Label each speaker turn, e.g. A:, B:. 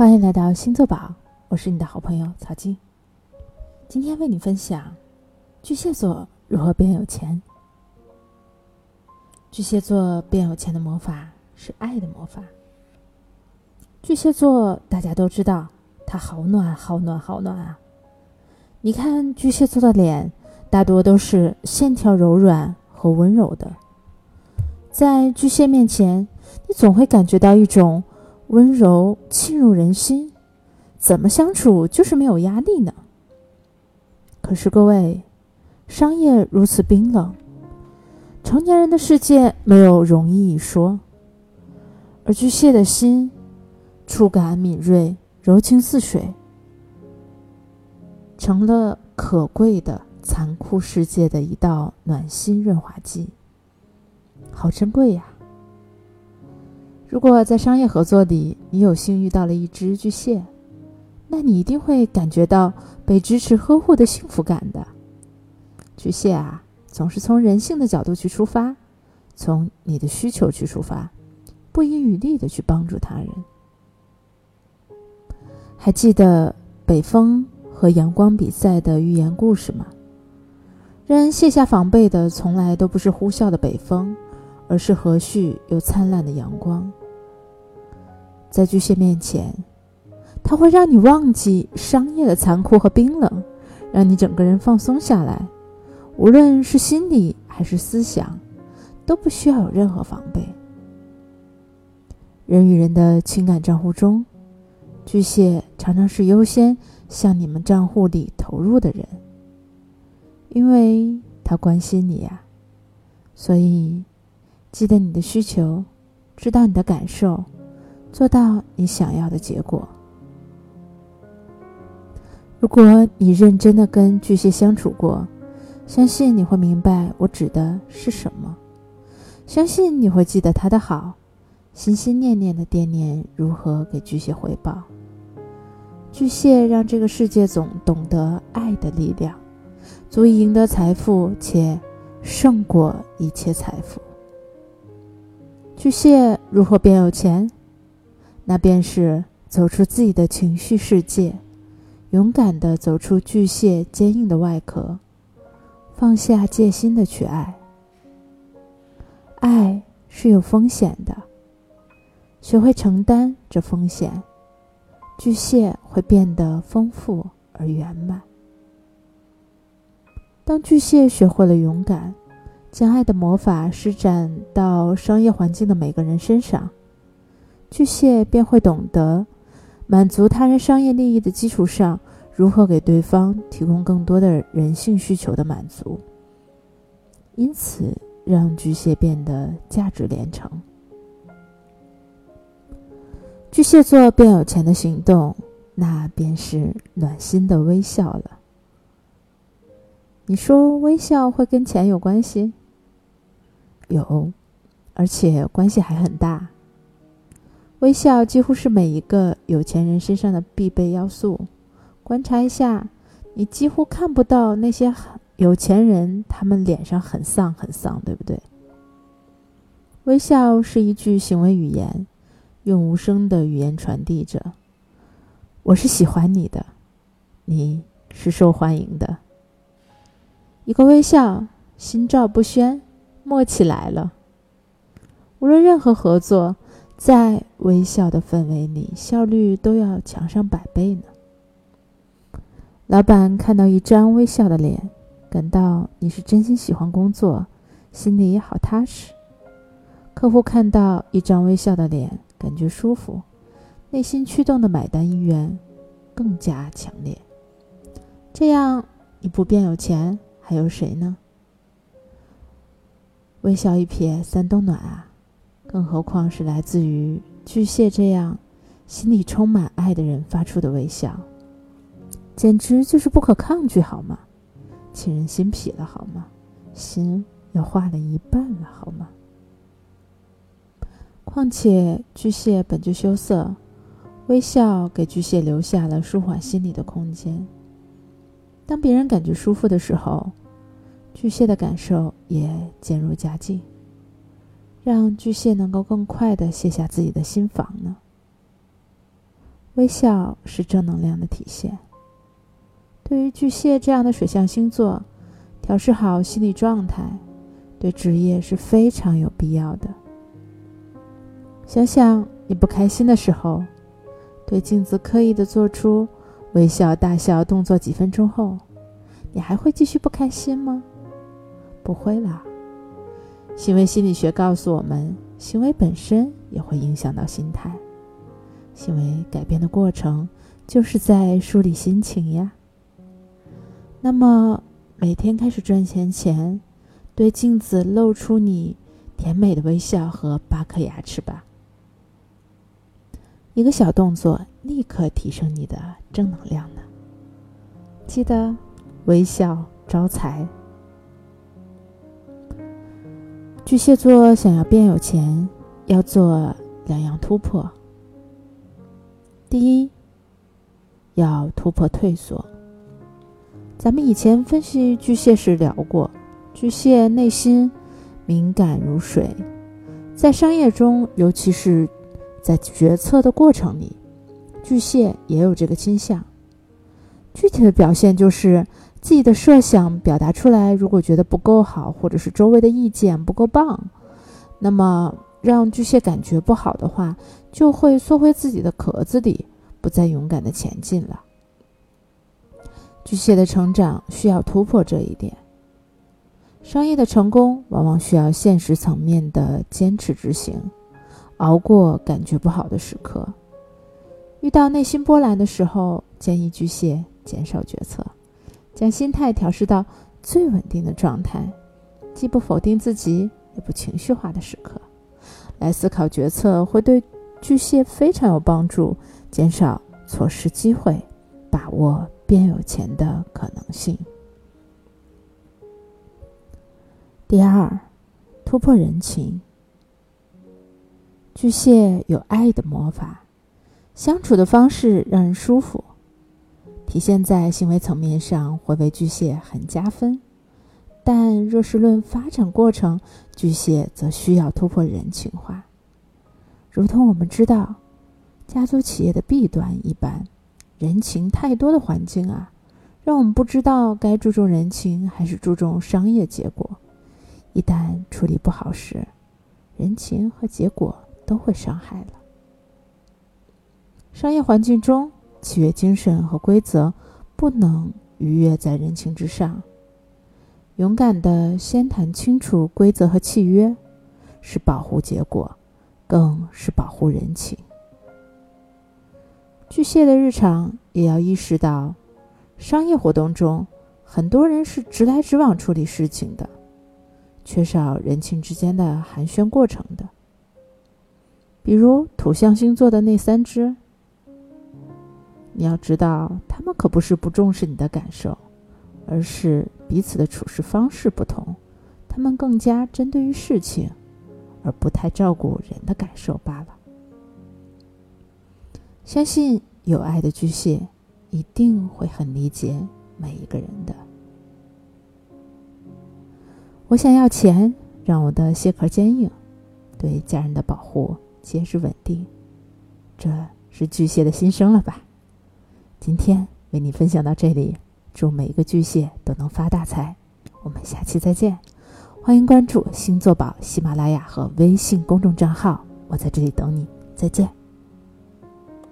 A: 欢迎来到星座宝，我是你的好朋友曹晶。今天为你分享巨蟹座如何变有钱。巨蟹座变有钱的魔法是爱的魔法。巨蟹座大家都知道，它好暖，好暖，好暖啊！你看巨蟹座的脸，大多都是线条柔软和温柔的，在巨蟹面前，你总会感觉到一种。温柔沁入人心，怎么相处就是没有压力呢？可是各位，商业如此冰冷，成年人的世界没有容易一说。而巨蟹的心，触感敏锐，柔情似水，成了可贵的残酷世界的一道暖心润滑剂，好珍贵呀！如果在商业合作里，你有幸遇到了一只巨蟹，那你一定会感觉到被支持呵护的幸福感的。巨蟹啊，总是从人性的角度去出发，从你的需求去出发，不遗余力的去帮助他人。还记得北风和阳光比赛的寓言故事吗？让人卸下防备的，从来都不是呼啸的北风，而是和煦又灿烂的阳光。在巨蟹面前，它会让你忘记商业的残酷和冰冷，让你整个人放松下来。无论是心理还是思想，都不需要有任何防备。人与人的情感账户中，巨蟹常常是优先向你们账户里投入的人，因为他关心你呀。所以，记得你的需求，知道你的感受。做到你想要的结果。如果你认真的跟巨蟹相处过，相信你会明白我指的是什么。相信你会记得他的好，心心念念的惦念如何给巨蟹回报。巨蟹让这个世界总懂得爱的力量，足以赢得财富，且胜过一切财富。巨蟹如何变有钱？那便是走出自己的情绪世界，勇敢的走出巨蟹坚硬的外壳，放下戒心的去爱。爱是有风险的，学会承担这风险，巨蟹会变得丰富而圆满。当巨蟹学会了勇敢，将爱的魔法施展到商业环境的每个人身上。巨蟹便会懂得，满足他人商业利益的基础上，如何给对方提供更多的人性需求的满足。因此，让巨蟹变得价值连城。巨蟹座变有钱的行动，那便是暖心的微笑了。你说微笑会跟钱有关系？有，而且关系还很大。微笑几乎是每一个有钱人身上的必备要素。观察一下，你几乎看不到那些有钱人，他们脸上很丧很丧，对不对？微笑是一句行为语言，用无声的语言传递着：“我是喜欢你的，你是受欢迎的。”一个微笑，心照不宣，默契来了。无论任何合作。在微笑的氛围里，效率都要强上百倍呢。老板看到一张微笑的脸，感到你是真心喜欢工作，心里好踏实。客户看到一张微笑的脸，感觉舒服，内心驱动的买单意愿更加强烈。这样，你不变有钱，还有谁呢？微笑一瞥，三冬暖啊！更何况是来自于巨蟹这样心里充满爱的人发出的微笑，简直就是不可抗拒，好吗？沁人心脾了，好吗？心要化了一半了，好吗？况且巨蟹本就羞涩，微笑给巨蟹留下了舒缓心理的空间。当别人感觉舒服的时候，巨蟹的感受也渐入佳境。让巨蟹能够更快的卸下自己的心防呢？微笑是正能量的体现。对于巨蟹这样的水象星座，调试好心理状态，对职业是非常有必要的。想想你不开心的时候，对镜子刻意的做出微笑大笑动作，几分钟后，你还会继续不开心吗？不会啦。行为心理学告诉我们，行为本身也会影响到心态。行为改变的过程，就是在梳理心情呀。那么，每天开始赚钱前，对镜子露出你甜美的微笑和八颗牙齿吧。一个小动作，立刻提升你的正能量呢。记得微笑招财。巨蟹座想要变有钱，要做两样突破。第一，要突破退缩。咱们以前分析巨蟹时聊过，巨蟹内心敏感如水，在商业中，尤其是在决策的过程里，巨蟹也有这个倾向。具体的表现就是。自己的设想表达出来，如果觉得不够好，或者是周围的意见不够棒，那么让巨蟹感觉不好的话，就会缩回自己的壳子里，不再勇敢的前进了。巨蟹的成长需要突破这一点。商业的成功往往需要现实层面的坚持执行，熬过感觉不好的时刻。遇到内心波澜的时候，建议巨蟹减少决策。将心态调试到最稳定的状态，既不否定自己，也不情绪化的时刻，来思考决策会对巨蟹非常有帮助，减少错失机会，把握变有钱的可能性。第二，突破人情。巨蟹有爱的魔法，相处的方式让人舒服。体现在行为层面上会为巨蟹很加分，但若是论发展过程，巨蟹则需要突破人情化。如同我们知道，家族企业的弊端一般，人情太多的环境啊，让我们不知道该注重人情还是注重商业结果。一旦处理不好时，人情和结果都会伤害了。商业环境中。契约精神和规则不能逾越在人情之上。勇敢的先谈清楚规则和契约，是保护结果，更是保护人情。巨蟹的日常也要意识到，商业活动中很多人是直来直往处理事情的，缺少人情之间的寒暄过程的。比如土象星座的那三只。你要知道，他们可不是不重视你的感受，而是彼此的处事方式不同。他们更加针对于事情，而不太照顾人的感受罢了。相信有爱的巨蟹一定会很理解每一个人的。我想要钱，让我的蟹壳坚硬，对家人的保护结实稳定，这是巨蟹的心声了吧？今天为你分享到这里，祝每一个巨蟹都能发大财。我们下期再见，欢迎关注星座宝喜马拉雅和微信公众账号，我在这里等你，再见。